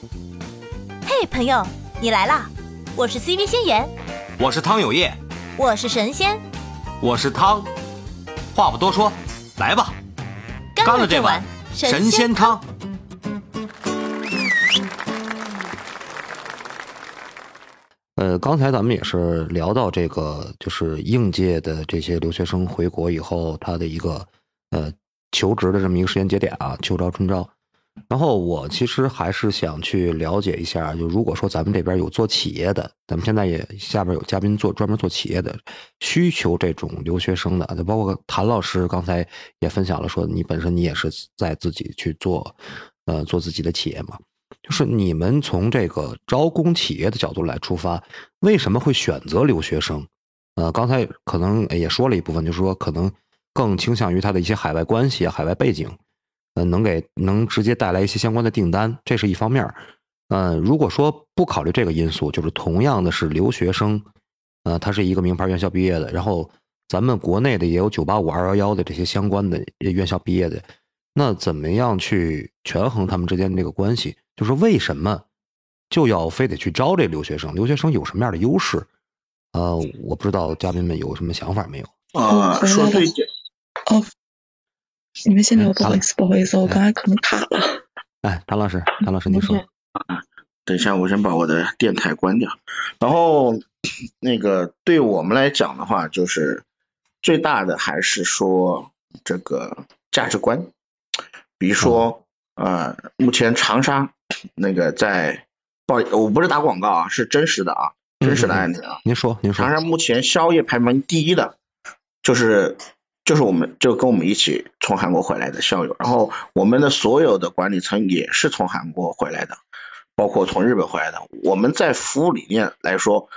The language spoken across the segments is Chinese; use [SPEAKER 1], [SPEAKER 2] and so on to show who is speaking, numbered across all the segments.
[SPEAKER 1] 嘿，朋友，你来啦！我是 CV 仙言，
[SPEAKER 2] 我是汤有业，
[SPEAKER 1] 我是神仙，
[SPEAKER 2] 我是汤。话不多说，来吧，
[SPEAKER 1] 干了这碗
[SPEAKER 2] 神仙汤。
[SPEAKER 3] 呃，刚才咱们也是聊到这个，就是应届的这些留学生回国以后，他的一个呃求职的这么一个时间节点啊，秋招春招。然后我其实还是想去了解一下，就如果说咱们这边有做企业的，咱们现在也下边有嘉宾做专门做企业的，需求这种留学生的，就包括谭老师刚才也分享了，说你本身你也是在自己去做，呃，做自己的企业嘛，就是你们从这个招工企业的角度来出发，为什么会选择留学生？呃，刚才可能也说了一部分，就是说可能更倾向于他的一些海外关系啊、海外背景。呃，能给能直接带来一些相关的订单，这是一方面儿。呃，如果说不考虑这个因素，就是同样的是留学生，呃，他是一个名牌院校毕业的，然后咱们国内的也有九八五、二幺幺的这些相关的院校毕业的，那怎么样去权衡他们之间的这个关系？就是为什么就要非得去招这留学生？留学生有什么样的优势？呃，我不知道嘉宾们有什么想法没有？
[SPEAKER 4] 啊，说对
[SPEAKER 5] 哦。你们先聊，不好意思，不好意思，我刚才可能卡了。
[SPEAKER 3] 哎，唐老师，唐老师，您说。
[SPEAKER 4] 啊，等一下，我先把我的电台关掉。然后，那个对我们来讲的话，就是最大的还是说这个价值观。比如说，呃，目前长沙那个在报，我不是打广告啊，是真实的啊，真实的案例啊。
[SPEAKER 3] 您说，您说。
[SPEAKER 4] 长沙目前宵夜排名第一的，就是。就是我们就跟我们一起从韩国回来的校友，然后我们的所有的管理层也是从韩国回来的，包括从日本回来的。我们在服务理念来说，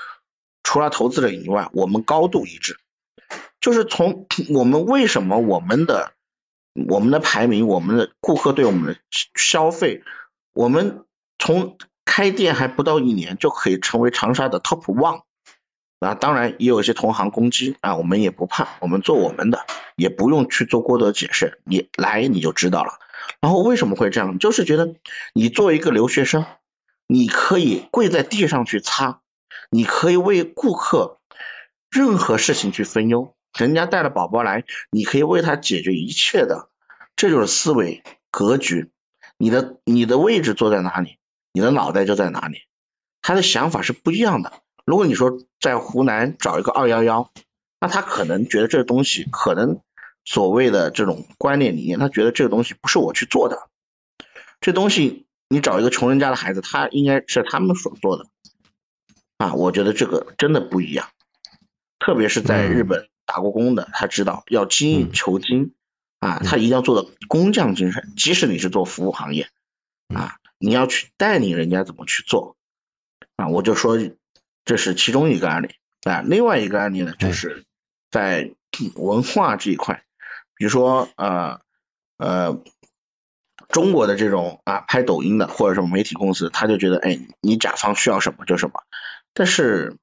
[SPEAKER 4] 除了投资人以外，我们高度一致。就是从我们为什么我们的我们的排名，我们的顾客对我们的消费，我们从开店还不到一年就可以成为长沙的 top one。啊，当然也有一些同行攻击啊，我们也不怕，我们做我们的，也不用去做过多的解释，你来你就知道了。然后为什么会这样？就是觉得你作为一个留学生，你可以跪在地上去擦，你可以为顾客任何事情去分忧。人家带了宝宝来，你可以为他解决一切的，这就是思维格局。你的你的位置坐在哪里，你的脑袋就在哪里，他的想法是不一样的。如果你说在湖南找一个二幺幺，那他可能觉得这个东西可能所谓的这种观念理念，他觉得这个东西不是我去做的，这东西你找一个穷人家的孩子，他应该是他们所做的。啊，我觉得这个真的不一样，特别是在日本打过工的，他知道要精益求精啊，他一定要做的工匠精神，即使你是做服务行业啊，你要去带领人家怎么去做。啊，我就说。这是其中一个案例。啊，另外一个案例呢，就是在文化这一块，比如说呃呃，中国的这种啊拍抖音的或者什么媒体公司，他就觉得哎，你甲方需要什么就什么，但是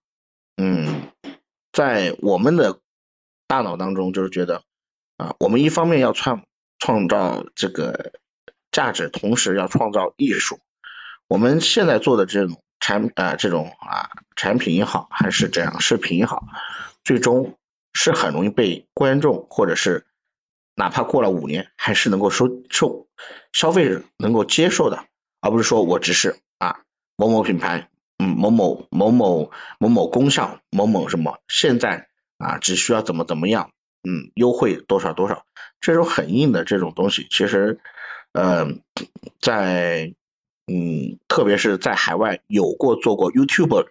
[SPEAKER 4] 嗯，在我们的大脑当中就是觉得啊，我们一方面要创创造这个价值，同时要创造艺术，我们现在做的这种。产啊这种啊产品也好，还是这样视频也好，最终是很容易被观众或者是哪怕过了五年，还是能够收受消费者能够接受的，而不是说我只是啊某某品牌，嗯某某某某某某功效某某什么，现在啊只需要怎么怎么样，嗯优惠多少多少，这种很硬的这种东西，其实呃在。嗯，特别是在海外有过做过 YouTube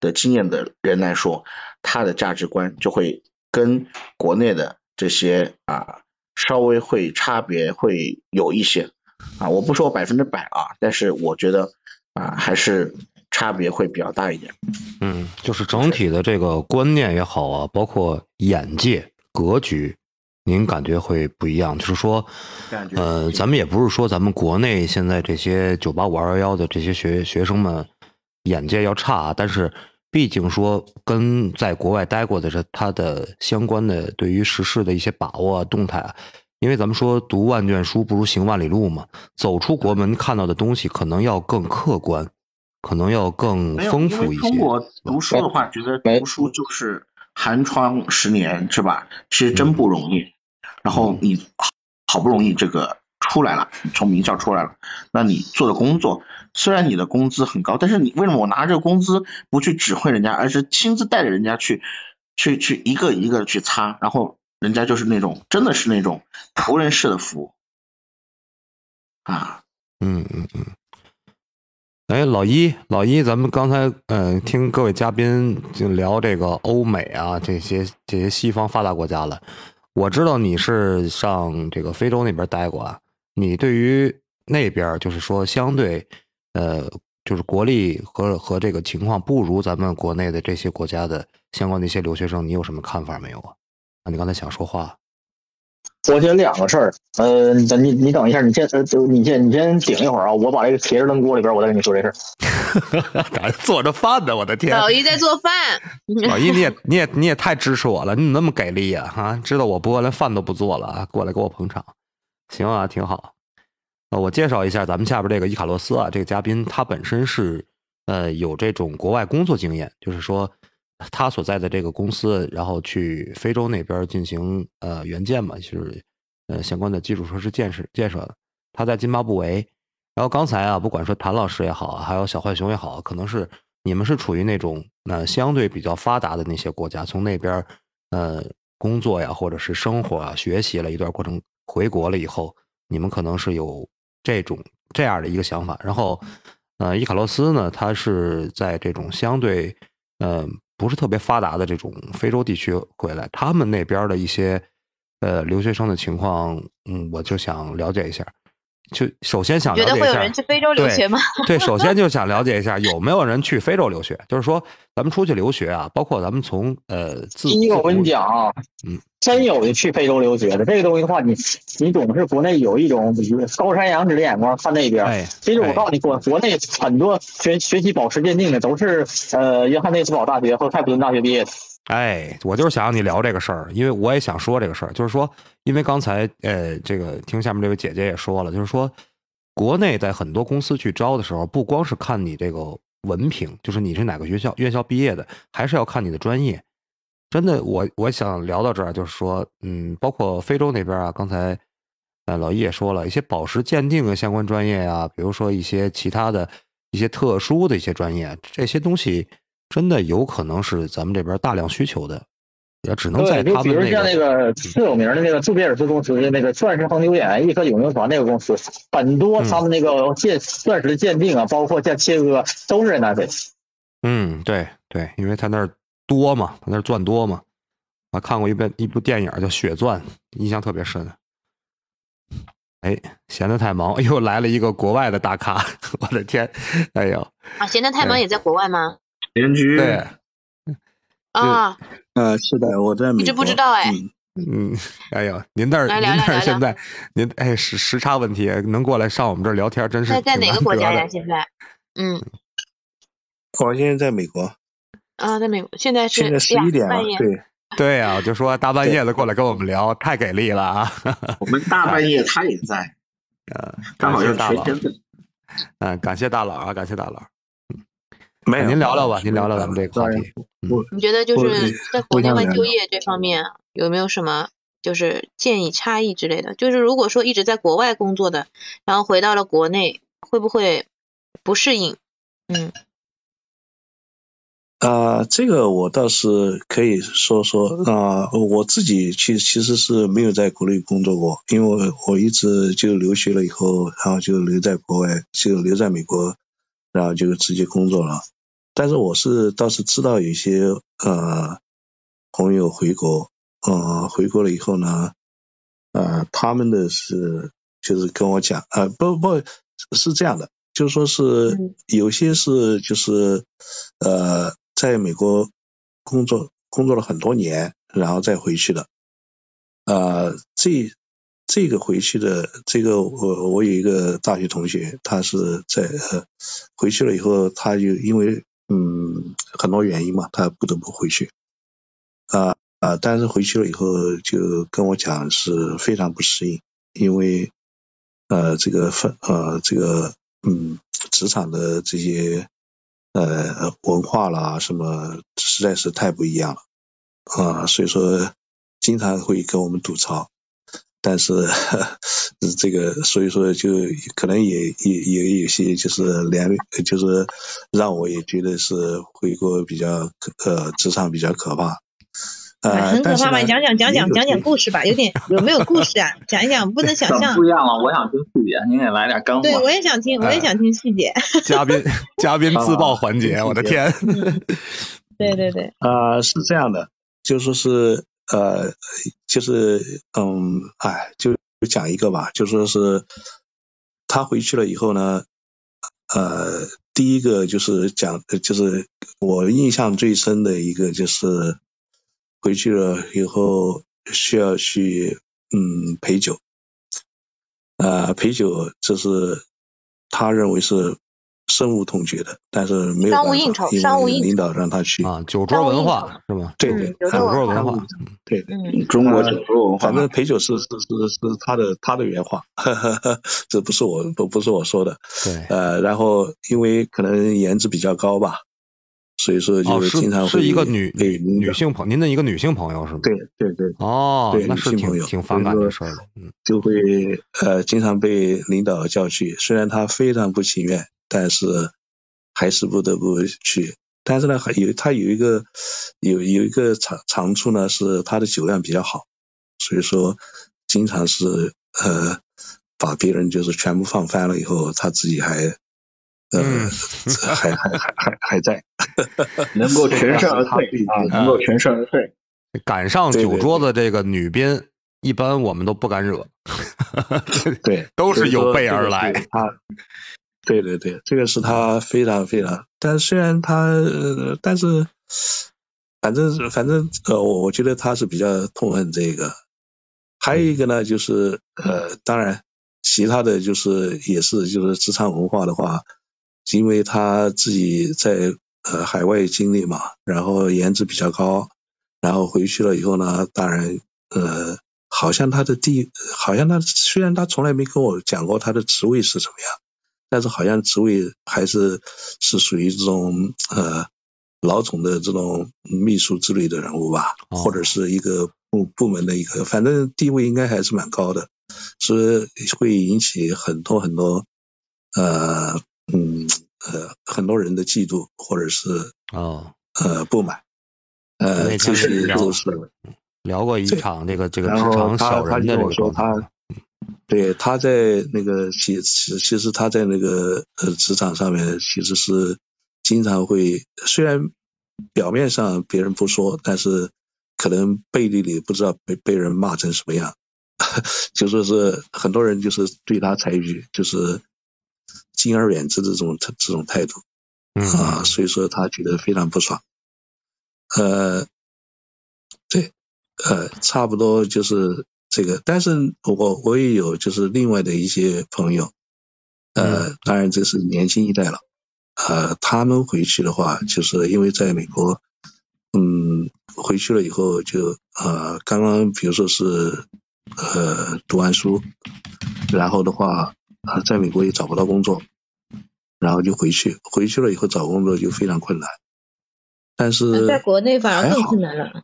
[SPEAKER 4] 的经验的人来说，他的价值观就会跟国内的这些啊稍微会差别会有一些啊，我不说百分之百啊，但是我觉得啊还是差别会比较大一点。
[SPEAKER 3] 嗯，就是整体的这个观念也好啊，包括眼界格局。您感觉会不一样，就是说，呃，咱们也不是说咱们国内现在这些九八五二幺幺的这些学学生们眼界要差，但是毕竟说跟在国外待过的这他的相关的对于时事的一些把握动态，因为咱们说读万卷书不如行万里路嘛，走出国门看到的东西可能要更客观，可能要更丰富一些。
[SPEAKER 4] 因为中国读书的话，觉得读书就是寒窗十年，是吧？其实真不容易。然后你好好不容易这个出来了，从名校出来了，那你做的工作虽然你的工资很高，但是你为什么我拿这个工资不去指挥人家，而是亲自带着人家去去去一个一个去擦，然后人家就是那种真的是那种仆人式的服务啊。
[SPEAKER 3] 嗯嗯嗯。哎，老一，老一，咱们刚才呃听各位嘉宾就聊这个欧美啊，这些这些西方发达国家了。我知道你是上这个非洲那边待过啊，你对于那边就是说相对呃就是国力和和这个情况不如咱们国内的这些国家的相关的一些留学生，你有什么看法没有啊？啊，你刚才想说话，
[SPEAKER 6] 我觉得两个事儿，呃，等你你等一下，你先呃，就你先你先顶一会儿啊，我把这个茄子扔锅里边，我再跟你说这事儿。
[SPEAKER 3] 还做着饭呢，我的天！
[SPEAKER 7] 老一在做饭，
[SPEAKER 3] 老一，你也你也你也太支持我了，你怎么那么给力呀、啊？知道我不饿，连饭都不做了啊，过来给我捧场，行啊，挺好。呃，我介绍一下咱们下边这个伊卡洛斯啊，这个嘉宾他本身是呃有这种国外工作经验，就是说他所在的这个公司，然后去非洲那边进行呃援建嘛，就是呃相关的基础设施建设建设。他在津巴布韦，然后刚才啊，不管说谭老师也好，还有小浣熊也好，可能是你们是处于那种呃相对比较发达的那些国家，从那边呃工作呀，或者是生活啊、学习了一段过程，回国了以后，你们可能是有这种这样的一个想法。然后呃，伊卡洛斯呢，他是在这种相对呃不是特别发达的这种非洲地区回来，他们那边的一些呃留学生的情况，嗯，我就想了解一下。就首先想了解一下，
[SPEAKER 7] 觉得会有人去非洲留学吗？
[SPEAKER 3] 对，首先就想了解一下有没有人去非洲留学。就是说，咱们出去留学啊，包括咱们从呃自
[SPEAKER 6] 第一个我跟你讲啊，
[SPEAKER 3] 嗯，
[SPEAKER 6] 真有的去非洲留学的这个东西的话，你你总是国内有一种高山仰止的眼光看那边。
[SPEAKER 3] 哎，
[SPEAKER 6] 其实我告诉你，国国内很多学学习保持鉴定的都是呃约翰内斯堡大学和开普敦大学毕业的。
[SPEAKER 3] 哎，我就是想让你聊这个事儿，因为我也想说这个事儿，就是说，因为刚才呃，这个听下面这位姐姐也说了，就是说，国内在很多公司去招的时候，不光是看你这个文凭，就是你是哪个学校院校毕业的，还是要看你的专业。真的，我我想聊到这儿，就是说，嗯，包括非洲那边啊，刚才呃老易也说了一些宝石鉴定的相关专业啊，比如说一些其他的一些特殊的一些专业，这些东西。真的有可能是咱们这边大量需求的，也只能在他们那
[SPEAKER 6] 比如像那
[SPEAKER 3] 个
[SPEAKER 6] 个最有名的那个杜比尔斯公司的那个钻石恒久眼一颗永流传那个公司，很多他们那个鉴钻石的鉴定啊，包括像切割，都是在那里。
[SPEAKER 3] 嗯，对对，因为他那儿多嘛，他那儿钻多嘛。我看过一遍一部电影叫《血钻》，印象特别深。哎，闲得太忙，又来了一个国外的大咖，我的天！哎呦，
[SPEAKER 7] 啊，闲得太忙也在国外吗？
[SPEAKER 4] 邻居
[SPEAKER 3] 对，
[SPEAKER 7] 啊，
[SPEAKER 8] 呃，是的，我在美国。
[SPEAKER 7] 一直不知道哎
[SPEAKER 8] 嗯，
[SPEAKER 3] 嗯，哎呦，您那儿您那儿现在您哎时时差问题，能过来上我们这儿聊天，真是
[SPEAKER 7] 在在哪个国家呀？现在？嗯，
[SPEAKER 8] 我现在在美国，
[SPEAKER 7] 啊，在美国，现在是
[SPEAKER 8] 现在十一点了
[SPEAKER 7] 半夜。。
[SPEAKER 8] 对，
[SPEAKER 3] 对呀、我就说大半夜的过来跟我们聊，太给力了啊！
[SPEAKER 4] 我们大半夜他也在，
[SPEAKER 3] 呃，感
[SPEAKER 4] 刚好要
[SPEAKER 3] 谢大佬，
[SPEAKER 4] 缺天分。
[SPEAKER 3] 嗯，感谢大佬啊，感谢大佬。
[SPEAKER 8] 没有。
[SPEAKER 3] 您聊聊吧，您聊聊咱们这个话题。
[SPEAKER 7] 你觉得就是在国内外就业这方面有没有什么就是建议差异之类的？就是如果说一直在国外工作的，然后回到了国内，会不会不适应？嗯，
[SPEAKER 8] 啊、这个我倒是可以说说啊、我自己其其实是没有在国内工作过，因为我我一直就留学了以后，然后就留在国外，就留在美国，然后就直接工作了。但是我是倒是知道有一些呃朋友回国，呃回国了以后呢，呃他们的是就是跟我讲，呃不不是这样的，就是说是
[SPEAKER 7] 嗯。
[SPEAKER 8] 有些是就是呃在美国工作工作了很多年，然后再回去的，呃这这个回去的这个我我有一个大学同学，他是在呃回去了以后，他就因为嗯很多原因嘛，他不得不回去，啊、啊，但是回去了以后就跟我讲是非常不适应，因为呃这个分呃这个嗯职场的这些呃文化啦什么实在是太不一样了。啊，所以说经常会跟我们吐槽，但是 这个所以说就可能也也也有些就是连就是让我也觉得是回国比较呃职场比较可怕。呃，
[SPEAKER 7] 很可怕吗？
[SPEAKER 8] 但是呢
[SPEAKER 7] 讲讲讲讲讲讲故事吧，有点有没有故事啊？讲一讲，不能想象
[SPEAKER 6] 不。一样了，我想听细节，您给来点干货。
[SPEAKER 7] 对，我也想听，我也想听细节。
[SPEAKER 3] 嘉宾 嘉宾自曝环节，我的天！
[SPEAKER 7] 对对对，
[SPEAKER 8] 呃，是这样的，就说是呃，就是嗯，哎，就讲一个吧，就说是他回去了以后呢，呃，第一个就是讲，就是我印象最深的一个就是回去了以后需要去嗯陪酒，呃，陪酒这是他认为是深恶痛绝的，但是没有办法，
[SPEAKER 7] 商务应酬
[SPEAKER 8] 因
[SPEAKER 7] 商务应酬
[SPEAKER 8] 为领导让他去
[SPEAKER 3] 啊，酒桌文化是吧？
[SPEAKER 8] 对对，
[SPEAKER 3] 酒桌文化，
[SPEAKER 8] 对对，
[SPEAKER 7] 嗯，
[SPEAKER 4] 中国酒桌文化
[SPEAKER 8] 反正陪酒是是是是他的他的原话，这不是我不不是我说的。
[SPEAKER 3] 对，
[SPEAKER 8] 呃，然后因为可能颜值比较高吧，所以说
[SPEAKER 3] 哦，
[SPEAKER 8] 就是经常会
[SPEAKER 3] 是是一个女女女性朋，您的一个女性朋友是吗？
[SPEAKER 8] 对对对，
[SPEAKER 3] 哦
[SPEAKER 8] 对，
[SPEAKER 3] 那是
[SPEAKER 8] 女性朋友
[SPEAKER 3] 挺挺反感的事儿的，嗯，
[SPEAKER 8] 就会呃经常被领导叫去，虽然他非常不情愿，但是还是不得不去。但是呢，还有他有一个有有一个长长处呢，是他的酒量比较好，所以说经常是呃把别人就是全部放翻了以后，他自己还呃、
[SPEAKER 3] 嗯
[SPEAKER 8] 还还还还还在，
[SPEAKER 4] 能够全身而退啊，能够全身而退。
[SPEAKER 3] 赶上酒桌的这个女宾，一般我们都不敢惹，
[SPEAKER 8] 对，
[SPEAKER 3] 都是有备而来。
[SPEAKER 8] 对对对，这个是他非常非常，但虽然他，但是反正反正呃，我我觉得他是比较痛恨这个。还有一个呢，就是呃，当然其他的就是也是就是职场文化的话，因为他自己在呃海外经历嘛，然后颜值比较高，然后回去了以后呢，当然呃，好像他的地，好像他虽然他从来没跟我讲过他的职位是怎么样，但是好像职位还是是属于这种呃老总的这种秘书之类的人物吧，
[SPEAKER 3] 哦。
[SPEAKER 8] 或者是一个部部门的一个，反正地位应该还是蛮高的，所以会引起很多很多呃嗯呃很多人的嫉妒或者是
[SPEAKER 3] 哦，
[SPEAKER 8] 呃不满，呃这些都是。
[SPEAKER 3] 聊过一场这个这个职场
[SPEAKER 8] 他
[SPEAKER 3] 小人的这个
[SPEAKER 8] 他说他，对他在那个其其其实他在那个呃职场上面其实是经常会，虽然表面上别人不说，但是可能背地里不知道被被人骂成什么样，就说是很多人就是对他采取就是敬而远之的这种这种态度
[SPEAKER 3] 嗯。
[SPEAKER 8] 啊，所以说他觉得非常不爽，呃，对，呃，差不多就是这个，但是我我也有就是另外的一些朋友，呃，当然这是年轻一代了，呃，他们回去的话，就是因为在美国，嗯，回去了以后就呃，刚刚比如说是呃读完书，然后的话，呃，在美国也找不到工作，然后就回去，回去了以后找工作就非常困难，但是
[SPEAKER 7] 在国内反而更困难了。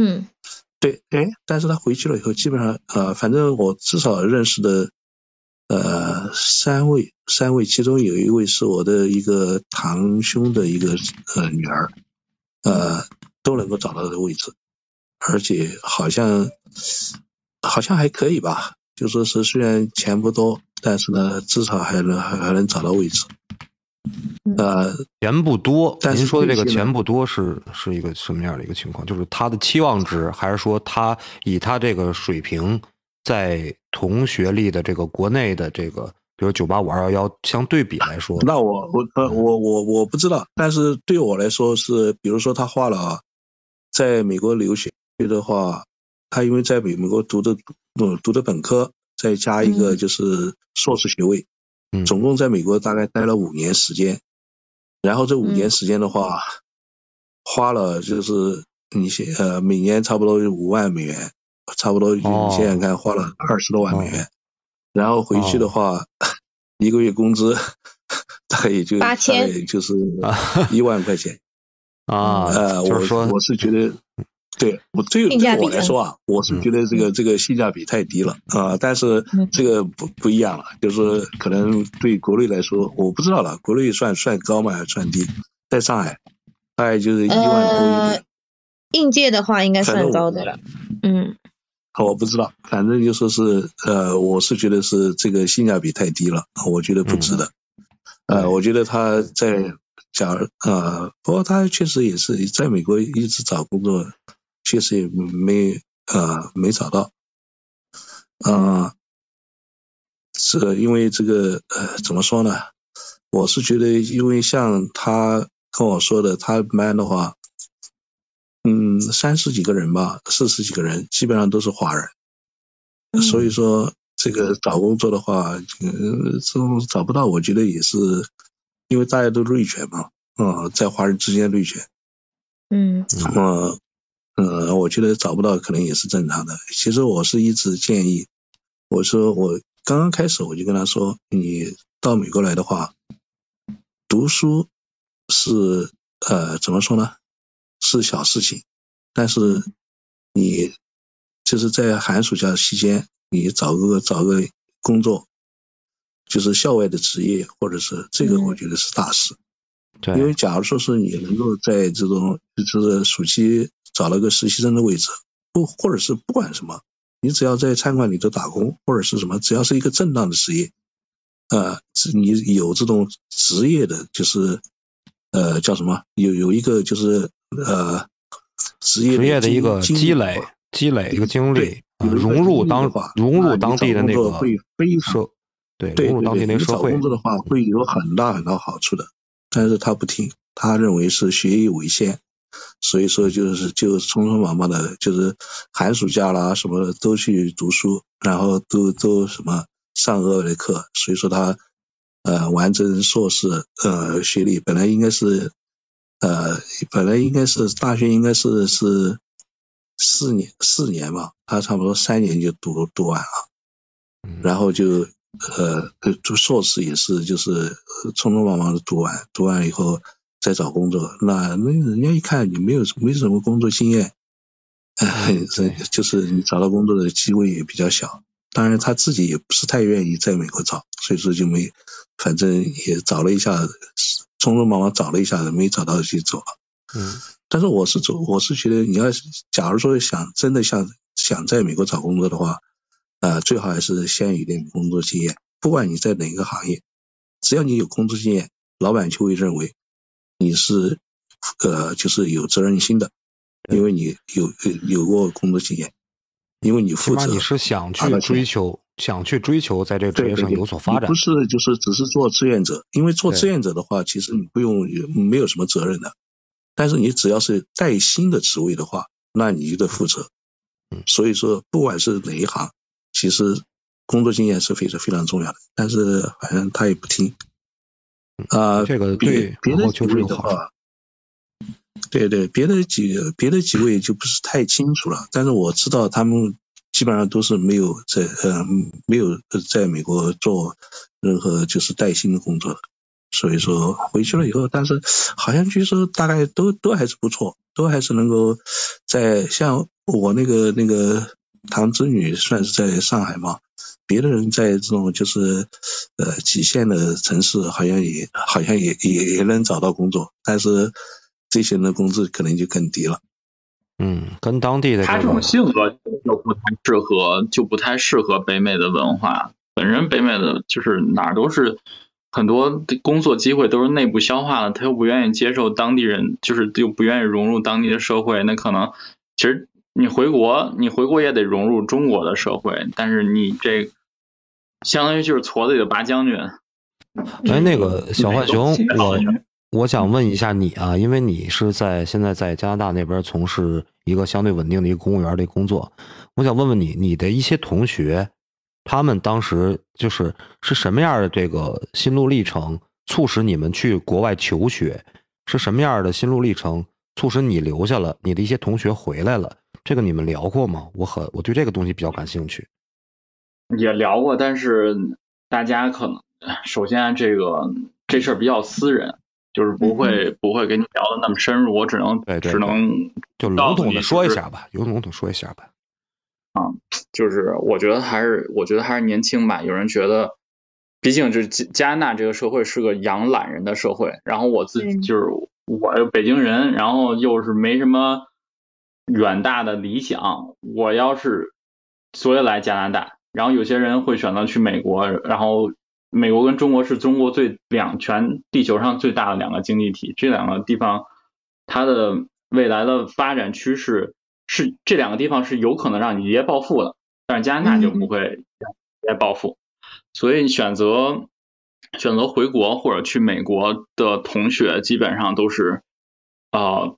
[SPEAKER 7] 嗯，
[SPEAKER 8] 对，哎，但是他回去了以后，基本上呃，反正我至少认识的呃三位，三位，其中有一位是我的一个堂兄的一个呃女儿，呃，都能够找到的位置，而且好像好像还可以吧，就说是虽然钱不多，但是呢，至少还能还还能找到位置。呃，
[SPEAKER 3] 钱不多，
[SPEAKER 8] 但是
[SPEAKER 3] 您说的这个钱不多是是一个什么样的一个情况？就是他的期望值，还是说他以他这个水平，在同学历的这个国内的这个，比如九八五二幺幺相对比来说，
[SPEAKER 8] 那我我呃我我我不知道，但是对我来说是，比如说他花了啊，在美国留学的话，他因为在美美国读的呃读的本科，再加一个
[SPEAKER 7] 嗯。
[SPEAKER 8] 就是硕士学位，
[SPEAKER 3] 嗯
[SPEAKER 8] 总共在美国大概待了五年时间，然后这五年
[SPEAKER 7] 嗯。
[SPEAKER 8] 时间的话，花了就是你现呃每年差不多五万美元，差不多你
[SPEAKER 3] 哦
[SPEAKER 8] 想想看，花了二十多万美元，然后回去的话，一个月工资 大概也就
[SPEAKER 7] 八千。
[SPEAKER 8] 大概也就是 一万块钱。
[SPEAKER 3] 啊，
[SPEAKER 8] 呃，我
[SPEAKER 3] 就是说
[SPEAKER 8] 我是觉得，对我对
[SPEAKER 7] 性价比
[SPEAKER 8] 对我来说啊，我是觉得这个这个性价比太低了啊、但是
[SPEAKER 7] 嗯
[SPEAKER 8] 这个不不一样了，就是可能对国内来说，我不知道了，国内算算高吗还是算低？在上海大概就是一万多一
[SPEAKER 7] 呃
[SPEAKER 8] 点，，
[SPEAKER 7] 应届的话应该算高的了。嗯
[SPEAKER 8] 我不知道，反正就说是呃，我是觉得是这个性价比太低了，我觉得不值得。呃，我觉得他在假如呃，不过他确实也是在美国一直找工作，确实也没呃没找到。呃，是因为这个呃怎么说呢？我是觉得，因为像他跟我说的，他班的话，嗯，三十几个人吧，四十几个人，基本上都是华人。所以说，这个找工作的话，嗯，这种找不到，我觉得也是因为大家都内卷嘛，啊、在华人之间内卷，
[SPEAKER 7] 嗯
[SPEAKER 8] 呃，呃，我觉得找不到可能也是正常的。其实我是一直建议，我说我刚刚开始我就跟他说，你到美国来的话，读书是呃怎么说呢？是小事情，但是你就是在寒暑假期间，你找个找个工作，就是校外的职业，或者是这个，
[SPEAKER 7] 嗯
[SPEAKER 8] 我觉得是大事。
[SPEAKER 3] 对，
[SPEAKER 8] 因为假如说是你能够在这种就是暑期找了个实习生的位置，不或者是不管什么，你只要在餐馆里头打工或者是什么，只要是一个正当的职业，呃，你有这种职业的，就是呃叫什么，有有一个就是呃职业
[SPEAKER 3] 职业的一个积累，积累一个经历融入当
[SPEAKER 8] 话
[SPEAKER 3] 融入当地的那个
[SPEAKER 8] 会非常，
[SPEAKER 3] 对，
[SPEAKER 8] 对对你找工作的话会有很大很大好处的，但是他不听，他认为是学业为先，所以说就是就匆匆忙忙的，就是寒暑假啦什么的都去读书，然后都都什么上额外的课，所以说他呃完成硕士呃学历本来应该是呃本来应该是大学应该是是四年四年嘛，他差不多三年就读读完了。
[SPEAKER 3] 嗯
[SPEAKER 8] 然后就呃呃读硕士也是就是呃匆匆忙忙的读完，读完以后再找工作，那那人家一看你没有没什么工作经验，哎
[SPEAKER 3] 嗯对
[SPEAKER 8] 就是你找到工作的机会也比较小。当然他自己也不是太愿意在美国找，所以说就没，反正也找了一下，匆匆忙忙找了一下，没找到就走了。
[SPEAKER 3] 嗯
[SPEAKER 8] 但是我是走，我是觉得你要是假如说想真的想想在美国找工作的话，呃，最好还是先有一点工作经验。不管你在哪个行业，只要你有工作经验，老板就会认为你是呃就是有责任心的，因为你有有有过工作经验，因为你负责。
[SPEAKER 3] 码你是想去追求，想去追求在这个职业上有所发展
[SPEAKER 8] 你不。是就是只是做志愿者，因为做志愿者的话，其实你不用没有什么责任的，但是你只要是带薪的职位的话，那你就得负责。
[SPEAKER 3] 嗯
[SPEAKER 8] 所以说，不管是哪一行，其实工作经验是非常非常重要的。但是好像他也不听。啊、
[SPEAKER 3] 这个对
[SPEAKER 8] 别的几位的话，对对，别的几别的几位就不是太清楚了，但是我知道他们基本上都是没有在呃没有呃在美国做任何就是带薪的工作的，所以说回去了以后，但是好像据说大概都都还是不错，都还是能够在像我那个那个堂侄女算是在上海嘛，别的人在这种就是呃几线的城市，好像也好像也也也能找到工作，但是这些人的工资可能就更低了。
[SPEAKER 3] 嗯，跟当地的
[SPEAKER 9] 他这种性格就不太适合，就不太适合北美的文化。本身北美的就是哪儿都是很多工作机会都是内部消化的，他又不愿意接受当地人，就是又不愿意融入当地的社会，那可能其实你回国，你回国也得融入中国的社会，但是你这相当于就是矬子里的拔将军。
[SPEAKER 3] 哎，那个小浣熊，我
[SPEAKER 9] 嗯
[SPEAKER 3] 我想问一下你啊，因为你是在现在在加拿大那边从事一个相对稳定的一个公务员的工作，我想问问你，你的一些同学，他们当时就是是什么样的这个心路历程，促使你们去国外求学？是什么样的心路历程，促使你留下了，你的一些同学回来了，这个你们聊过吗？我很我对这个东西比较感兴趣。
[SPEAKER 9] 也聊过，但是大家可能首先这个这事儿比较私人，就是不会、不会跟你聊的那么深入，我只能
[SPEAKER 3] 对对
[SPEAKER 9] 只能
[SPEAKER 3] 就笼统的说一下吧，有笼统说一下吧。
[SPEAKER 9] 就是我觉得还是我觉得还是年轻吧。有人觉得，毕竟这加加拿大这个社会是个养懒人的社会，然后我自己
[SPEAKER 7] 嗯
[SPEAKER 9] 就是我北京人，然后又是没什么远大的理想。我要是所以来加拿大，然后有些人会选择去美国，然后美国跟中国是中国最两全地球上最大的两个经济体，这两个地方它的未来的发展趋势是这两个地方是有可能让你一夜暴富的，但是加拿大就不会一夜暴富，所以选择选择回国或者去美国的同学基本上都是呃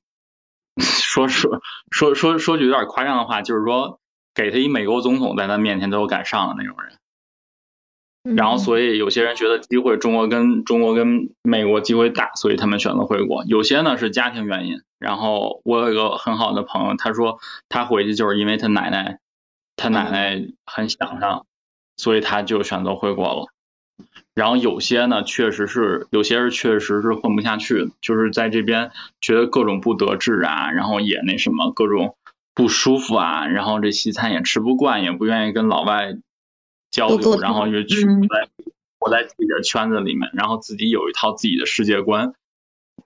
[SPEAKER 9] 说说说说说句有点夸张的话，就是说给他一美国总统在他面前都有敢上的那种人。然后，所以有些人觉得机会中国跟中国跟美国机会大，所以他们选择回国。有些呢是家庭原因。然后我有一个很好的朋友，他说他回去就是因为他奶奶，他奶奶很想他，所以他就选择回国了。然后有些呢，确实是有些是确实是混不下去的，就是在这边觉得各种不得志啊，然后也那什么各种不舒服啊，然后这西餐也吃不惯，也不愿意跟老外交流，然后就去
[SPEAKER 7] 嗯
[SPEAKER 9] 在活在自己的圈子里面，然后自己有一套自己的世界观。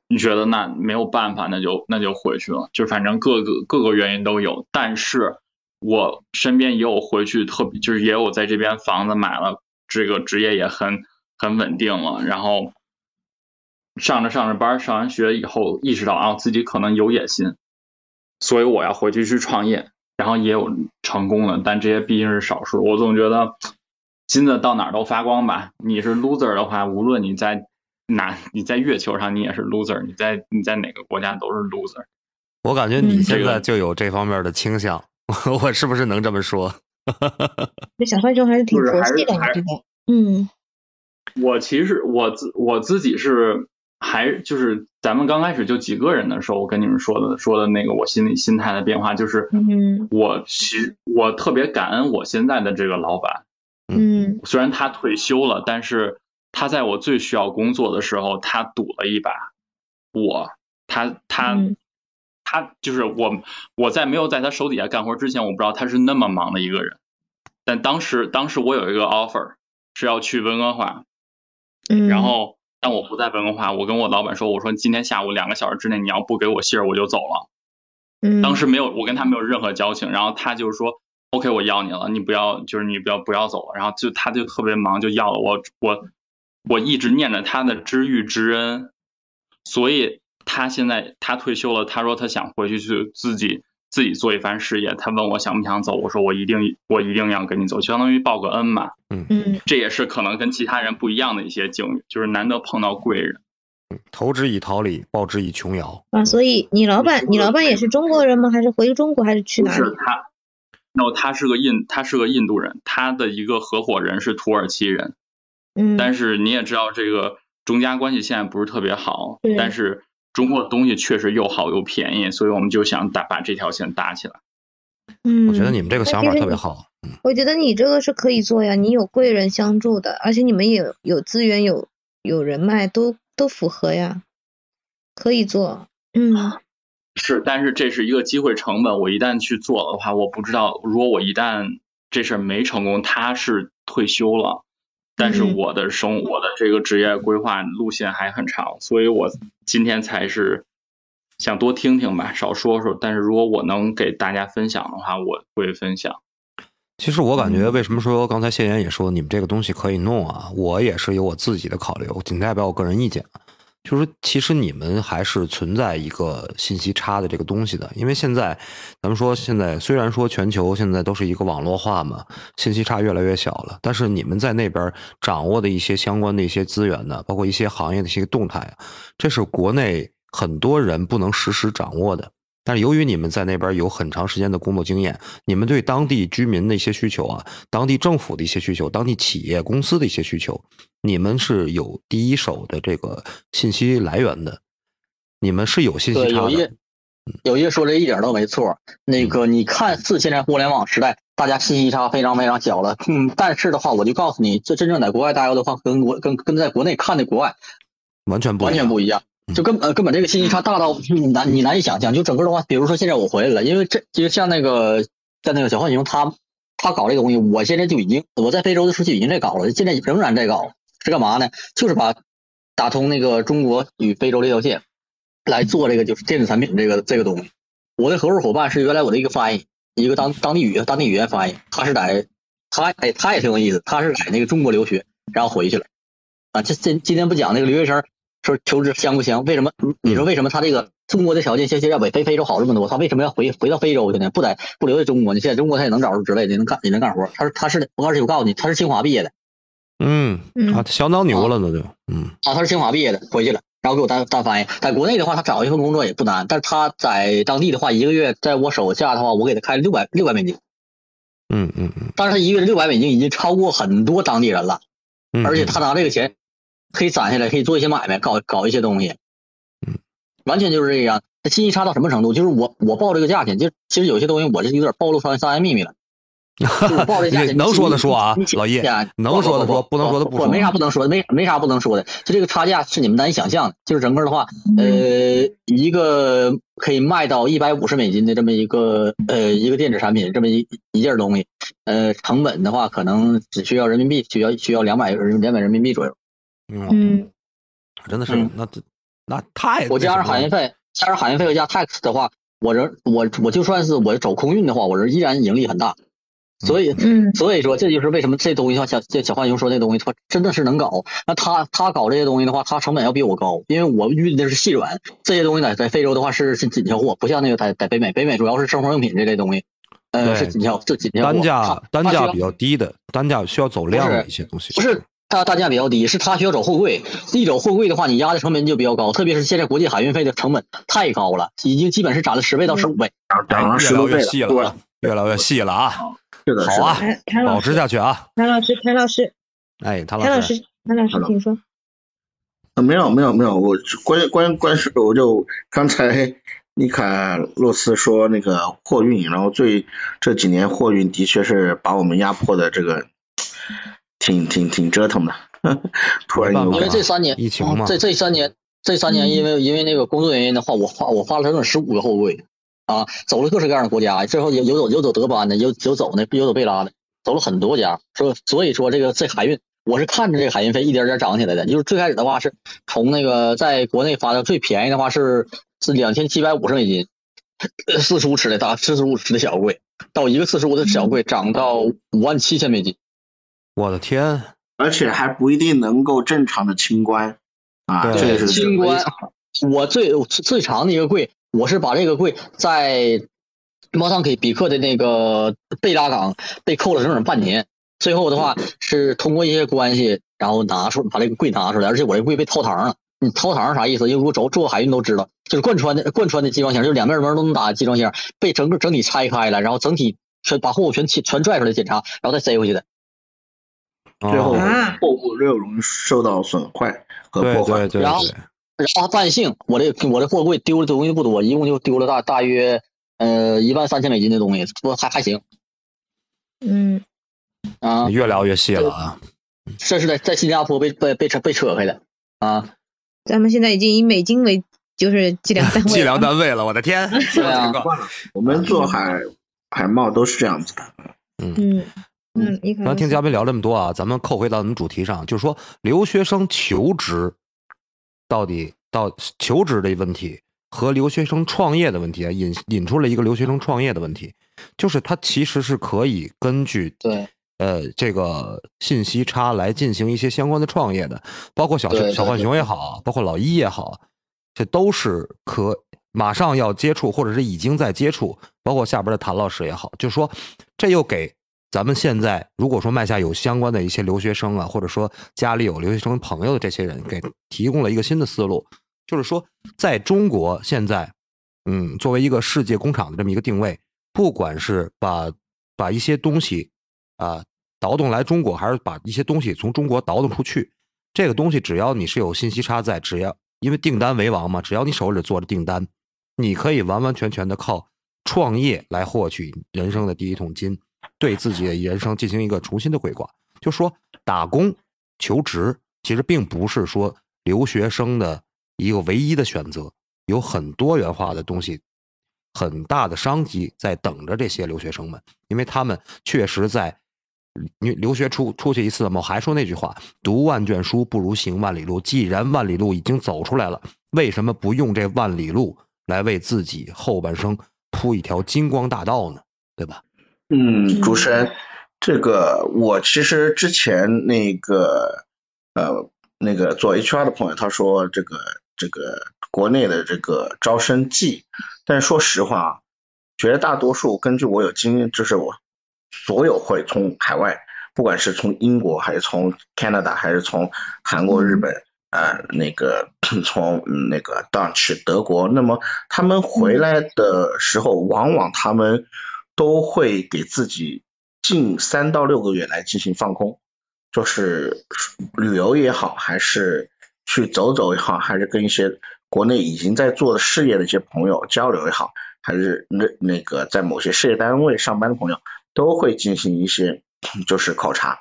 [SPEAKER 9] 你觉得那没有办法，那就那就回去了，就反正各个各个原因都有。但是我身边也有回去特别，就是也有在这边房子买了，这个职业也很很稳定了，然后上着上着班，上完学以后意识到啊自己可能有野心，所以我要回去去创业，然后也有成功的，但这些毕竟是少数。我总觉得金子到哪儿都发光吧。你是 loser 的话，无论你在哪，你在月球上你也是 loser，你在你在哪个国家都是 loser。
[SPEAKER 3] 我感觉你
[SPEAKER 7] 嗯
[SPEAKER 3] 现
[SPEAKER 9] 这个
[SPEAKER 3] 在就有这方面的倾向，我是不是能这么说？
[SPEAKER 7] 这小帅兄还是挺
[SPEAKER 9] 就是还是
[SPEAKER 7] 佛系的，
[SPEAKER 9] 还
[SPEAKER 7] 你这个，嗯。
[SPEAKER 9] 我其实我自我自己是还就是咱们刚开始就几个人的时候，我跟你们说的说的那个我心里心态的变化，就是
[SPEAKER 7] 嗯
[SPEAKER 9] 我其实我特别感恩我现在的这个老板，
[SPEAKER 7] 嗯。
[SPEAKER 9] 虽然他退休了，但是他在我最需要工作的时候，他赌了一把，我他他。
[SPEAKER 7] 嗯
[SPEAKER 9] 他就是我，我在没有在他手底下干活之前，我不知道他是那么忙的一个人。但当时，当时我有一个 offer 是要去温哥华，
[SPEAKER 7] 嗯，
[SPEAKER 9] 然后但我不在温哥华，我跟我老板说，我说今天下午两个小时之内你要不给我信儿，我就走了。
[SPEAKER 7] 嗯
[SPEAKER 9] 当时没有，我跟他没有任何交情，然后他就说，OK，我要你了，你不要，就是你不要不要走了。然后就他就特别忙，就要了我，我我一直念着他的知遇之恩，所以他现在他退休了，他说他想回去去自己自己做一番事业，他问我想不想走，我说我一定我一定要跟你走，相当于报个恩嘛。
[SPEAKER 7] 嗯嗯
[SPEAKER 9] 这也是可能跟其他人不一样的一些境遇，就是难得碰到贵人。
[SPEAKER 3] 投之以桃李，报之以琼瑶。
[SPEAKER 7] 啊，所以你老板你老板也是中国人吗？还是回中国还是去哪里
[SPEAKER 9] 是？他，no，他是个印，他是个印度人，他的一个合伙人是土耳其人，
[SPEAKER 7] 嗯，
[SPEAKER 9] 但是你也知道这个中加关系现在不是特别好
[SPEAKER 7] 对，
[SPEAKER 9] 但是中国的东西确实又好又便宜，所以我们就想打把这条线搭起来。
[SPEAKER 7] 嗯，
[SPEAKER 3] 我觉得你们这个想法特别好。
[SPEAKER 7] 我觉得你这个是可以做呀，你有贵人相助的，而且你们也有有资源、有有人脉，都都符合呀，可以做。嗯
[SPEAKER 9] 是，但是这是一个机会成本，我一旦去做的话，我不知道如果我一旦这事儿没成功，他是退休了，但是
[SPEAKER 7] 嗯
[SPEAKER 9] 我的生我的这个职业规划路线还很长，所以我今天才是想多听听吧，少说说。但是如果我能给大家分享的话，我会分享。
[SPEAKER 3] 其实我感
[SPEAKER 7] 嗯
[SPEAKER 3] 觉，为什么说刚才谢岩也说你们这个东西可以弄啊？我也是有我自己的考虑，我仅代表我个人意见。就是其实你们还是存在一个信息差的这个东西的，因为现在咱们说现在虽然说全球现在都是一个网络化嘛，信息差越来越小了，但是你们在那边掌握的一些相关的一些资源呢，包括一些行业的一些动态啊，这是国内很多人不能实时掌握的。但是由于你们在那边有很长时间的工作经验，你们对当地居民的一些需求啊，当地政府的一些需求，当地企业公司的一些需求，你们是有第一手的这个信息来源的，你们是有信息
[SPEAKER 6] 对，
[SPEAKER 3] 差的
[SPEAKER 6] 有一。有一说这一点都没错。那个你看似现在互联网时代，大家信息差非常非常小了，嗯，但是的话，我就告诉你，这真正在国外待着的话，跟国跟跟在国内看的国外
[SPEAKER 3] 完全不
[SPEAKER 6] 完全不一样，就根呃根本这个信息差大到你难你难以想象。就整个的话，比如说现在我回来了，因为这就像那个像那个小浣熊他他搞这个东西，我现在就已经我在非洲的时候就已经在搞了，现在仍然在搞，是干嘛呢？就是把打通那个中国与非洲这条线，来做这个就是电子产品这个这个东西。我的合作伙伴是原来我的一个翻译，一个当当地语当地语言翻译，他是在他哎他也挺有意思，他是在那个中国留学，然后回去了啊。这这今天不讲那个留学生说求职香不香？为什么？你说为什么他这个中国的条件相较比非非洲好这么多？他为什么要回回到非洲去呢？不在不留在中国呢？现在中国他也能找着之类的，也能干也能干活。他是他是而且我告诉你，他是清华毕业的。
[SPEAKER 3] 嗯啊，相当牛了，那就嗯
[SPEAKER 6] 啊，他是清华毕业的，回去了，然后给我当当翻译。在国内的话，他找一份工作也不难，但是他在当地的话，一个月在我手下的话，我给他开了六百六百美金。
[SPEAKER 3] 嗯嗯嗯，
[SPEAKER 6] 但是他一个月六百美金已经超过很多当地人了，
[SPEAKER 3] 嗯
[SPEAKER 6] 而且他拿这个钱可以攒下来，可以做一些买卖，搞搞一些东西。
[SPEAKER 3] 嗯，
[SPEAKER 6] 完全就是这样。那信息差到什么程度？就是我我报这个价钱，就其实有些东西我是有点暴露商商业秘密了。我报这价钱，
[SPEAKER 3] 能说的说啊，老叶，能说的说，不能说的不说。
[SPEAKER 6] 我没啥不能说的，没没啥不能说的。就这个差价是你们难以想象的。就是整个的话，呃，一个可以卖到一百五十美金的这么一个呃一个电子产品，这么一一件东西，呃，成本的话可能只需要人民币需要需要两百两百人民币左右。
[SPEAKER 3] 嗯，
[SPEAKER 1] 嗯，
[SPEAKER 3] 真的是
[SPEAKER 6] 嗯
[SPEAKER 3] 那这那太
[SPEAKER 6] 我加上海运费，加上海运费和加 tax 的话，我人我我就算是我走空运的话，我人依然盈利很大。所以，
[SPEAKER 1] 嗯
[SPEAKER 6] 所以说这就是为什么这东西像小这小浣熊说这东西，他真的是能搞。那他他搞这些东西的话，他成本要比我高，因为我运的是细软，这些东西在在非洲的话是是紧俏货，不像那个在在北美，北美主要是生活用品这类东西，呃是紧俏，这紧俏货。
[SPEAKER 3] 单价单价比较低的，单价需要走量的一些东西。
[SPEAKER 6] 不是它单价比较低，是他需要走货柜。一走货柜的话，你压的成本就比较高，特别是现在国际海运费的成本太高了，已经基本是涨了十倍到十五倍。
[SPEAKER 4] 涨了十多倍
[SPEAKER 3] 了啊，越来越细了啊。
[SPEAKER 4] 是的，
[SPEAKER 3] 好啊保持，下去啊！
[SPEAKER 1] 谭老师，谭老师，
[SPEAKER 3] 哎，谭
[SPEAKER 1] 谭老
[SPEAKER 3] 老师，
[SPEAKER 1] 谭老师，请说。
[SPEAKER 4] 呃没有没有没有，我关关关是我就刚才 尼卡洛斯说那个货运，然后最这几年货运的确是把我们压迫的这个挺挺挺折腾的，突然
[SPEAKER 6] 因为这三年，
[SPEAKER 3] 疫情嘛
[SPEAKER 6] 这这三年，这三年因为因为那个工作原因的话，我花我花了整整十五个货柜啊，走了各式各样的国家，最后有有走有走德班的，有有走那有走贝拉的，走了很多家，说所以说这个这海运，我是看着这个海运费一点点涨起来的，就是最开始的话是从那个在国内发的最便宜的话是是两千七百五十美金，四十五尺的大四十五尺的小柜，到一个四十五的小柜涨到五万七千美金。
[SPEAKER 3] 我的天，
[SPEAKER 4] 而且还不一定能够正常的清关啊，
[SPEAKER 3] 对
[SPEAKER 4] 这个是
[SPEAKER 6] 清关，我最最长的一个柜，我是把这个柜在莫桑给比克的那个贝拉港被扣了整整半年，最后的话是通过一些关系，然后拿出把这个柜拿出来，而且我这柜被掏膛了。你掏膛是啥意思？因为我走做海运都知道，就是贯穿的贯穿的集装箱，就是两面门都能打的集装箱，被整个整体拆开了，然后整体全把货物全全拽出来检查，然后再塞回去的。
[SPEAKER 4] 最后货物又容易受到损坏和破坏
[SPEAKER 3] 对。对
[SPEAKER 6] 然后，然后万幸，我这我这货柜丢的东西不多，一共就丢了大大约呃一万三千美金的东西，不还还行
[SPEAKER 1] 嗯，
[SPEAKER 6] 啊。
[SPEAKER 3] 越聊越细了啊！
[SPEAKER 6] 这是在在新加坡被被被扯被扯开的啊，
[SPEAKER 1] 咱们现在已经以美金为就是计量单位了。
[SPEAKER 3] 计量单位了，我的天！
[SPEAKER 6] 对啊
[SPEAKER 4] 我们做海海贸都是这样子的。
[SPEAKER 1] 嗯嗯，
[SPEAKER 3] 刚听嘉宾聊这么多啊，咱们扣回到咱们主题上，就是说留学生求职到底到求职的问题和留学生创业的问题啊，引引出了一个留学生创业的问题，就是他其实是可以根据
[SPEAKER 6] 对。
[SPEAKER 3] 呃这个信息差来进行一些相关的创业的，包括小小浣熊也好，包括老一也好，这都是可马上要接触，或者是已经在接触，包括下边的谭老师也好，就是说这又给咱们现在如果说麦下有相关的一些留学生啊，或者说家里有留学生朋友的这些人，给提供了一个新的思路，就是说在中国现在，嗯，作为一个世界工厂的这么一个定位，不管是把把一些东西啊倒腾来中国，还是把一些东西从中国倒腾出去，这个东西只要你是有信息差在，只要因为订单为王嘛，只要你手里做着订单，你可以完完全全的靠创业来获取人生的第一桶金，对自己的人生进行一个重新的规划。就说打工求职，其实并不是说留学生的一个唯一的选择，有很多元化的东西，很大的商机在等着这些留学生们，因为他们确实在。你留学出出去一次，我还说那句话：读万卷书不如行万里路。既然万里路已经走出来了，为什么不用这万里路来为自己后半生铺一条金光大道呢？对吧？
[SPEAKER 4] 嗯，主持人，这个我其实之前那个呃那个做 HR 的朋友他说这个这个国内的这个招生季，但是说实话啊，绝大多数根据我有经验，就是我。所有会从海外，不管是从英国还是从 Canada 还是从韩国、日本，呃，那个从那个 Dutch 德国，那么他们回来的时候，往往他们都会给自己近三到六个月来进行放空，就是旅游也好，还是去走走也好，还是跟一些国内已经在做事业的一些朋友交流也好，还是那那个在某些事业单位上班的朋友。都会进行一些就是考察，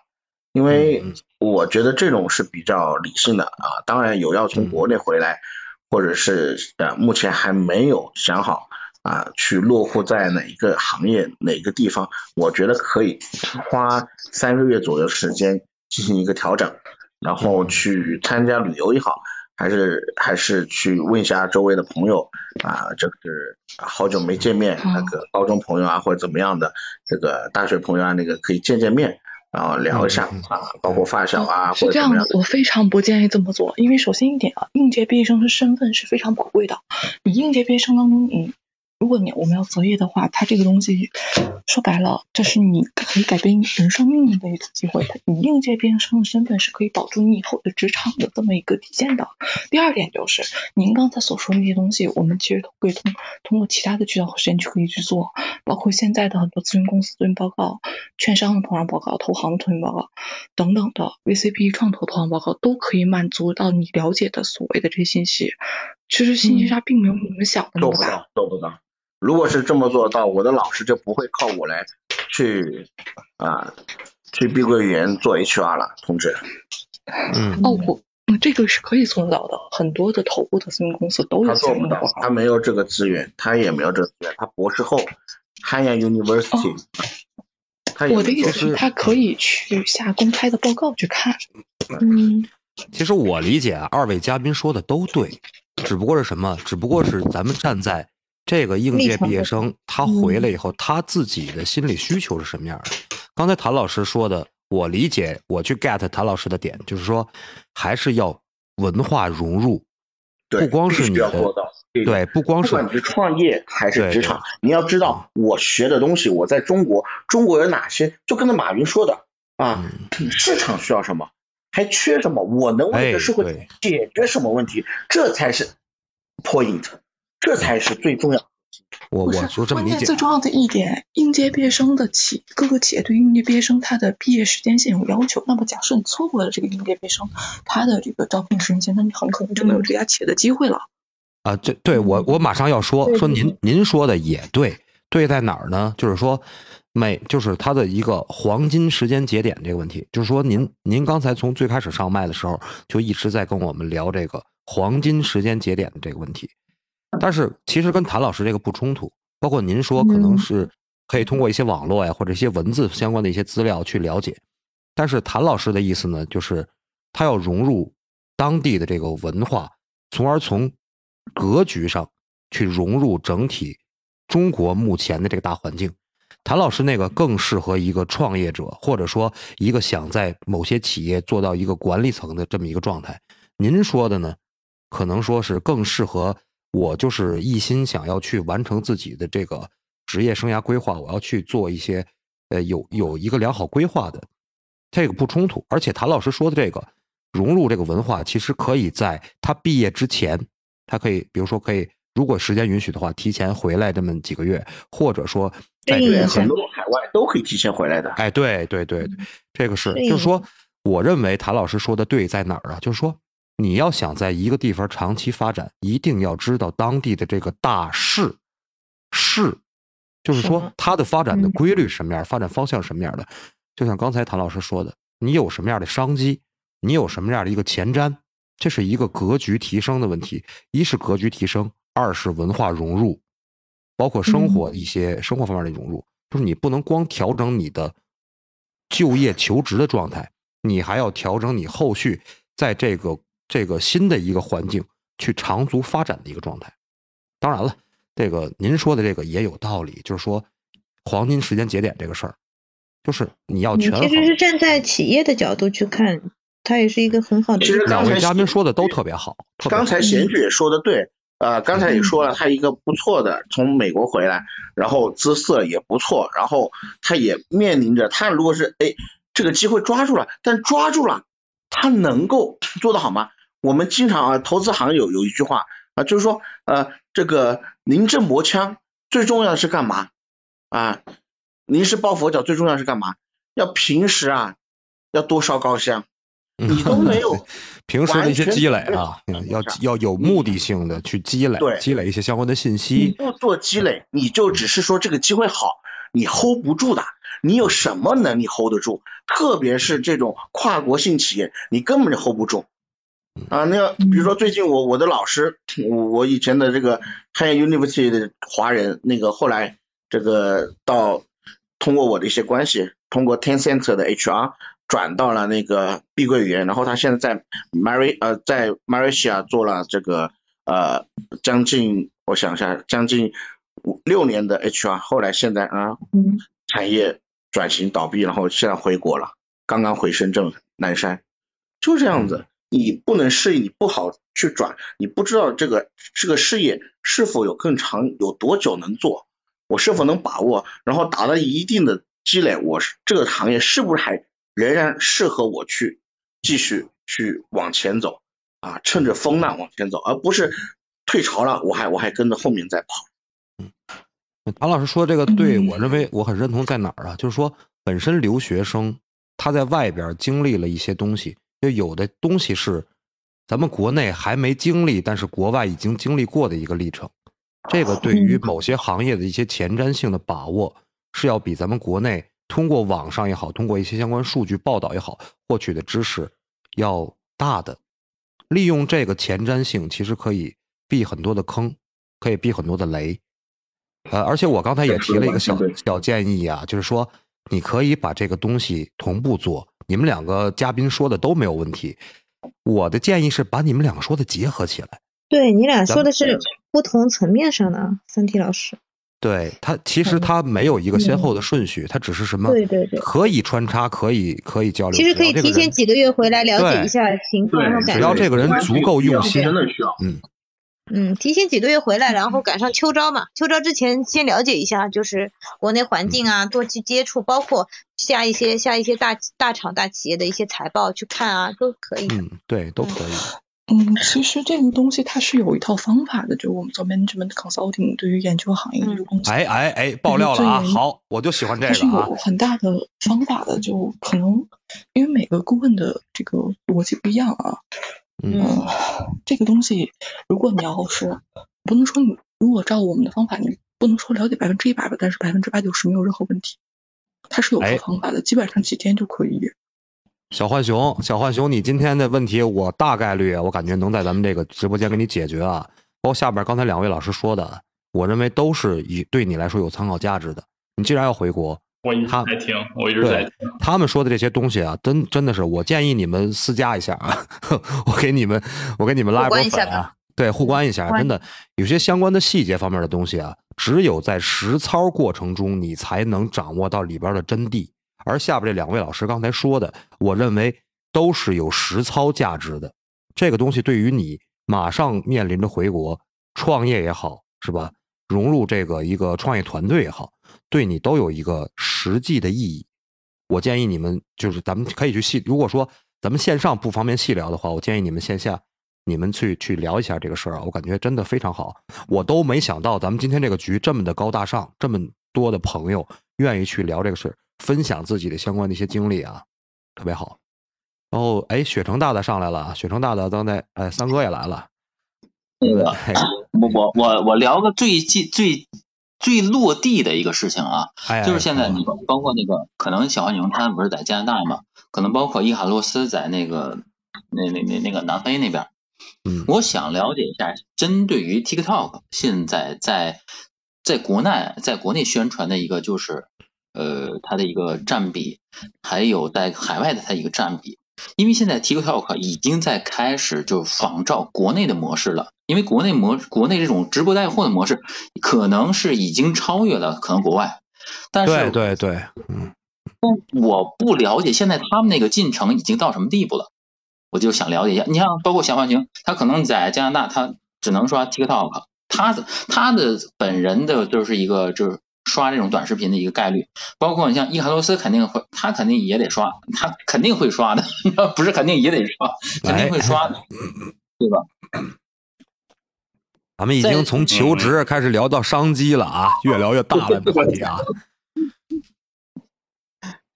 [SPEAKER 4] 因为我觉得这种是比较理性的啊。当然有要从国内回来，或者是呃目前还没有想好啊去落户在哪一个行业哪个地方，我觉得可以花三个月左右时间进行一个调整，然后去参加旅游也好。还是还是去问一下周围的朋友啊，这个是好久没见面，那个高中朋友啊或者怎么样的，这个大学朋友啊，那个可以见见面，然后聊一下啊，包括发小啊或者
[SPEAKER 5] 这样的。我非常不建议这么做，因为首先一点啊，应届毕业生的身份是非常宝贵的，你应届毕业生当中你。如果你我们要择业的话，它这个东西说白了，这是你可以改变人生命运的一次机会。你应届毕业生的身份是可以保住你以后的职场的这么一个底线的。第二点就是，您刚才所说的那些东西，我们其实都可以通通过其他的渠道和时间去可以去做，包括现在的很多咨询公司咨询报告、券商的投行报告、投行的投行报告等等的 VCP 创投投行报告，都可以满足到你了解的所谓的这些信息。其实信息差并没有你们想的那么大，
[SPEAKER 4] 做不到。如果是这么做到，我的老师就不会靠我来去啊去碧桂园做 HR 了，同志。
[SPEAKER 3] 嗯。
[SPEAKER 5] 哦，我这个是可以做到的，很多的头部的咨询公司都有。
[SPEAKER 4] 他做不到，他没有这个资源，他也没有这个资源，他博士后汉阳 University。
[SPEAKER 5] 我的意思是，他可以去下公开的报告去看。嗯。
[SPEAKER 3] 其实我理解啊，二位嘉宾说的都对，只不过是什么？只不过是咱们站在。这个应届毕业生他回来以后，他自己的心理需求是什么样的？刚才谭老师说的，我理解，我去 get 谭老师的点，就是说还是要文化融入，不光是你的对，不光是
[SPEAKER 4] 不管你是创业还是职场，你要知道我学的东西，我在中国，中国有哪些？就跟那马云说的啊，市场需要什么，还缺什么，我能为这个社会解决什么问题，这才是 point。这才是最重要。
[SPEAKER 3] 我我就这么理解。
[SPEAKER 5] 最重要的一点，应届毕业生的企各个企业对应届毕业生他的毕业时间线有要求。那么假设你错过了这个应届毕业生他的这个招聘时间线，那你很可能就没有这家企业的机会了。
[SPEAKER 3] 啊，这对我我马上要说说您您说的也对，对在哪儿呢？就是说每就是他的一个黄金时间节点这个问题，就是说您您刚才从最开始上麦的时候就一直在跟我们聊这个黄金时间节点的这个问题。但是其实跟谭老师这个不冲突，包括您说可能是可以通过一些网络呀或者一些文字相关的一些资料去了解，但是谭老师的意思呢，就是他要融入当地的这个文化，从而从格局上去融入整体中国目前的这个大环境。谭老师那个更适合一个创业者，或者说一个想在某些企业做到一个管理层的这么一个状态。您说的呢，可能说是更适合。我就是一心想要去完成自己的这个职业生涯规划，我要去做一些，呃，有有一个良好规划的，这个不冲突。而且谭老师说的这个融入这个文化，其实可以在他毕业之前，他可以，比如说可以，如果时间允许的话，提前回来这么几个月，或者说在
[SPEAKER 4] 很多海外都可以提前回来的。
[SPEAKER 3] 哎，对对对，这个是，就是说，我认为谭老师说的对在哪儿啊？就是说，你要想在一个地方长期发展，一定要知道当地的这个大势势，就是说它的发展的
[SPEAKER 1] 嗯
[SPEAKER 3] 规律什么样，发展方向是什么样的。就像刚才谭老师说的，你有什么样的商机，你有什么样的一个前瞻，这是一个格局提升的问题。一是格局提升，二是文化融入，包括生活一些生活方面的融入。就是你不能光调整你的就业求职的状态，你还要调整你后续在这个这个新的一个环境去长足发展的一个状态。当然了，这个您说的这个也有道理，就是说黄金时间节点这个事儿，就是你要
[SPEAKER 1] 你
[SPEAKER 3] 权衡。
[SPEAKER 1] 其实是站在企业的角度去看，它也是一个很好的。
[SPEAKER 4] 其实
[SPEAKER 3] 两位嘉宾说的都特别好，别好
[SPEAKER 4] 刚才贤菊也说的对，呃，刚才也说了，他一个不错的从美国回来，然后姿色也不错，然后他也面临着他如果是哎这个机会抓住了，但抓住了，他能够做得好吗？我们经常啊，投资行有有一句话啊，就是说呃这个临阵磨枪最重要的是干嘛啊？临时抱佛脚最重要是干嘛？要平时啊要多烧高香，你都没有。
[SPEAKER 3] 平时的一些积累啊，要要有目的性的去积累，
[SPEAKER 4] 对
[SPEAKER 3] 积累一些相关的信
[SPEAKER 4] 你
[SPEAKER 3] 息。
[SPEAKER 4] 不做积累，你就只是说这个机会好，你 hold 不住的。你有什么能力 hold 得住？特别是这种跨国性企业，你根本就 hold 不住。啊，那个比如说最近我我的老师，我我以前的这个汉阳 University 的华人，那个后来这个到通过我的一些关系，通过 Tencent 的 HR 转到了那个碧桂园，然后他现在在 Mary 呃在 Malaysia 做了这个呃将近我想一下将近五六年的 HR，后来现在啊
[SPEAKER 1] 嗯
[SPEAKER 4] 产业转型倒闭，然后现在回国了，刚刚回深圳南山，就这样子。你不能适应，你不好去转，你不知道这个这个事业是否有更长，有多久能做，我是否能把握，然后达到一定的积累，我是这个行业是不是还仍然适合我去继续去往前走啊？趁着风浪往前走，而不是退潮了，我还我还跟着后面在跑。
[SPEAKER 3] 谭老师说这个对
[SPEAKER 5] 嗯
[SPEAKER 3] 我认为我很认同，在哪儿啊？就是说，本身留学生他在外边经历了一些东西，就有的东西是咱们国内还没经历，但是国外已经经历过的一个历程。这个对于某些行业的一些前瞻性的把握，是要比咱们国内通过网上也好，通过一些相关数据报道也好，获取的知识要大的。利用这个前瞻性，其实可以避很多的坑，可以避很多的雷。呃，而且我刚才也提了一个小小建议啊，就是说你可以把这个东西同步做。你们两个嘉宾说的都没有问题，我的建议是把你们两个说的结合起来。
[SPEAKER 1] 对你俩说的是不同层面上的啊，三 T 老师。
[SPEAKER 3] 对他，其实他没有一个先后的顺序，他只是什么？
[SPEAKER 1] 对对对
[SPEAKER 3] 可以穿插，可以可以交流。
[SPEAKER 1] 其实可以提前几个月回来了解一下情况，然后
[SPEAKER 3] 只要这个人足够用心，
[SPEAKER 4] 真的需要。
[SPEAKER 3] 嗯，
[SPEAKER 1] 嗯，提前几个月回来，然后赶上秋招嘛。秋招之前先了解一下，就是国内环境啊，多去接触，包括下一些下一些大大厂大企业的一些财报去看啊，都可以。
[SPEAKER 3] 嗯，对，都可以。
[SPEAKER 5] 嗯，其实这个东西它是有一套方法的，就是我们做 management consulting 对于研究行业的这个东西，
[SPEAKER 3] 哎哎哎，爆料了啊！好，我就喜欢这
[SPEAKER 5] 它是
[SPEAKER 3] 个啊
[SPEAKER 5] 有。很大的方法的，就可能因为每个顾问的这个逻辑不一样啊，
[SPEAKER 3] 嗯
[SPEAKER 5] 呃，这个东西如果你要是不能说你如果照我们的方法，你不能说了解百分之一百吧，但是百分之八九十没有任何问题，它是有
[SPEAKER 3] 哎
[SPEAKER 5] 套方法的，基本上几天就可以。
[SPEAKER 3] 小浣熊，小浣熊，你今天的问题，我大概率我感觉能在咱们这个直播间给你解决啊。包括下边刚才两位老师说的，我认为都是以对你来说有参考价值的。你既然要回国，
[SPEAKER 9] 我一直
[SPEAKER 3] 他
[SPEAKER 9] 在听，我一直在听。
[SPEAKER 3] 他们说的这些东西啊，真真的是，我建议你们私加一下啊，我给你们，我给你们拉一波
[SPEAKER 1] 互关一下
[SPEAKER 3] 粉啊，对，互关一下，真的有些相关的细节方面的东西啊，只有在实操过程中，你才能掌握到里边的真谛。而下边这两位老师刚才说的，我认为都是有实操价值的。这个东西对于你马上面临着回国创业也好，是吧？融入这个一个创业团队也好，对你都有一个实际的意义。我建议你们就是咱们可以去细，如果说咱们线上不方便细聊的话，我建议你们线下你们去去聊一下这个事儿啊，我感觉真的非常好。我都没想到咱们今天这个局这么的高大上，这么多的朋友愿意去聊这个事儿，分享自己的相关的一些经历啊，特别好。然后哎，雪城大大上来了啊，雪城大大刚才哎，三哥也来了。
[SPEAKER 10] 那个
[SPEAKER 3] 哎
[SPEAKER 10] 我我我我聊个最近最最落地的一个事情啊，
[SPEAKER 3] 哎，
[SPEAKER 10] 就是现在
[SPEAKER 3] 嗯。
[SPEAKER 10] 你包包括那个可能小浣熊它不是在加拿大嘛，可能包括伊卡洛斯在那个那那那那个南非那边，
[SPEAKER 3] 嗯。
[SPEAKER 10] 我想了解一下，针对于 TikTok 现在在在国内在国内宣传的一个就是呃它的一个占比，还有在海外的它一个占比。因为现在 TikTok 已经在开始就仿照国内的模式了，因为国内模国内这种直播带货的模式可能是已经超越了可能国外，但是
[SPEAKER 3] 对对对，嗯，
[SPEAKER 10] 我不了解现在他们那个进程已经到什么地步了，我就想了解一下。你像包括小浣熊，他可能在加拿大，他只能刷 TikTok，他的他的本人的就是一个就是刷这种短视频的一个概率，包括你像伊卡洛斯肯定会，他肯定也得刷，他肯定会刷的，不是肯定也得刷，肯定会刷的，对吧？
[SPEAKER 3] 咱们已经从求职开始聊到商机了啊，越聊越大了，这话题啊。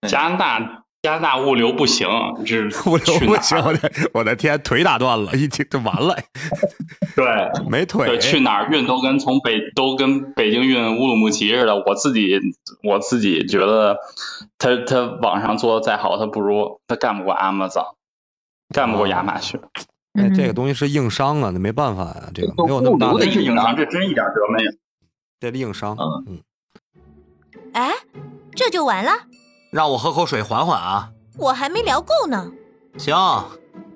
[SPEAKER 9] 加拿大加拿大物流不行，这
[SPEAKER 3] 物流
[SPEAKER 9] 去哪儿
[SPEAKER 3] 不行，我的我的天，腿打断了，一听就完了，
[SPEAKER 9] 对。
[SPEAKER 3] 没腿
[SPEAKER 9] 对，。去哪儿运都跟从北都跟北京运乌鲁木齐似的。我自己我自己觉得他，他网上做的再好，他不如他干不过 Amazon，干不过亚马逊。
[SPEAKER 3] 哎，这个东西是硬伤啊，那没办法呀，这个没有那么大的
[SPEAKER 10] 的硬伤
[SPEAKER 9] 这真一点辙没有。
[SPEAKER 3] 这硬伤。
[SPEAKER 10] 嗯
[SPEAKER 3] 嗯，
[SPEAKER 11] 哎，这就完了？
[SPEAKER 2] 让我喝口水缓缓啊。
[SPEAKER 11] 我还没聊够呢。
[SPEAKER 2] 行，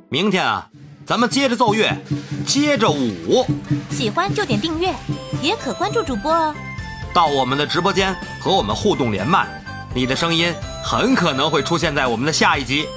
[SPEAKER 2] 明天啊，咱们接着奏乐，接着舞，
[SPEAKER 11] 喜欢就点订阅，也可关注主播哦。
[SPEAKER 2] 到我们的直播间和我们互动连麦，你的声音很可能会出现在我们的下一集。